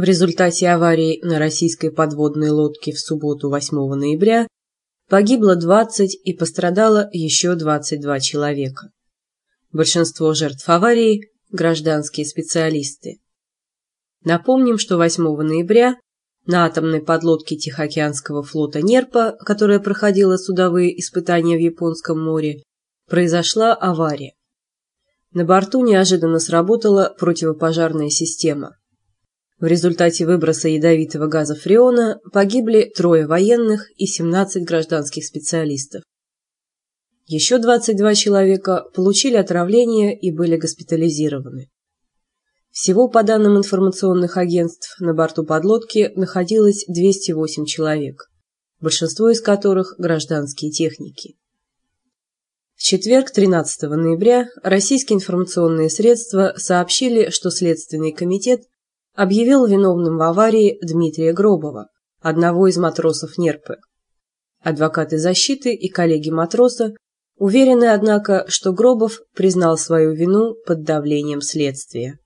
В результате аварии на российской подводной лодке в субботу 8 ноября погибло 20 и пострадало еще 22 человека. Большинство жертв аварии – гражданские специалисты. Напомним, что 8 ноября на атомной подлодке Тихоокеанского флота «Нерпа», которая проходила судовые испытания в Японском море, произошла авария. На борту неожиданно сработала противопожарная система. В результате выброса ядовитого газа фреона погибли трое военных и 17 гражданских специалистов. Еще 22 человека получили отравление и были госпитализированы. Всего, по данным информационных агентств, на борту подлодки находилось 208 человек, большинство из которых – гражданские техники. В четверг, 13 ноября, российские информационные средства сообщили, что Следственный комитет объявил виновным в аварии Дмитрия Гробова, одного из матросов Нерпы. Адвокаты защиты и коллеги матроса уверены, однако, что Гробов признал свою вину под давлением следствия.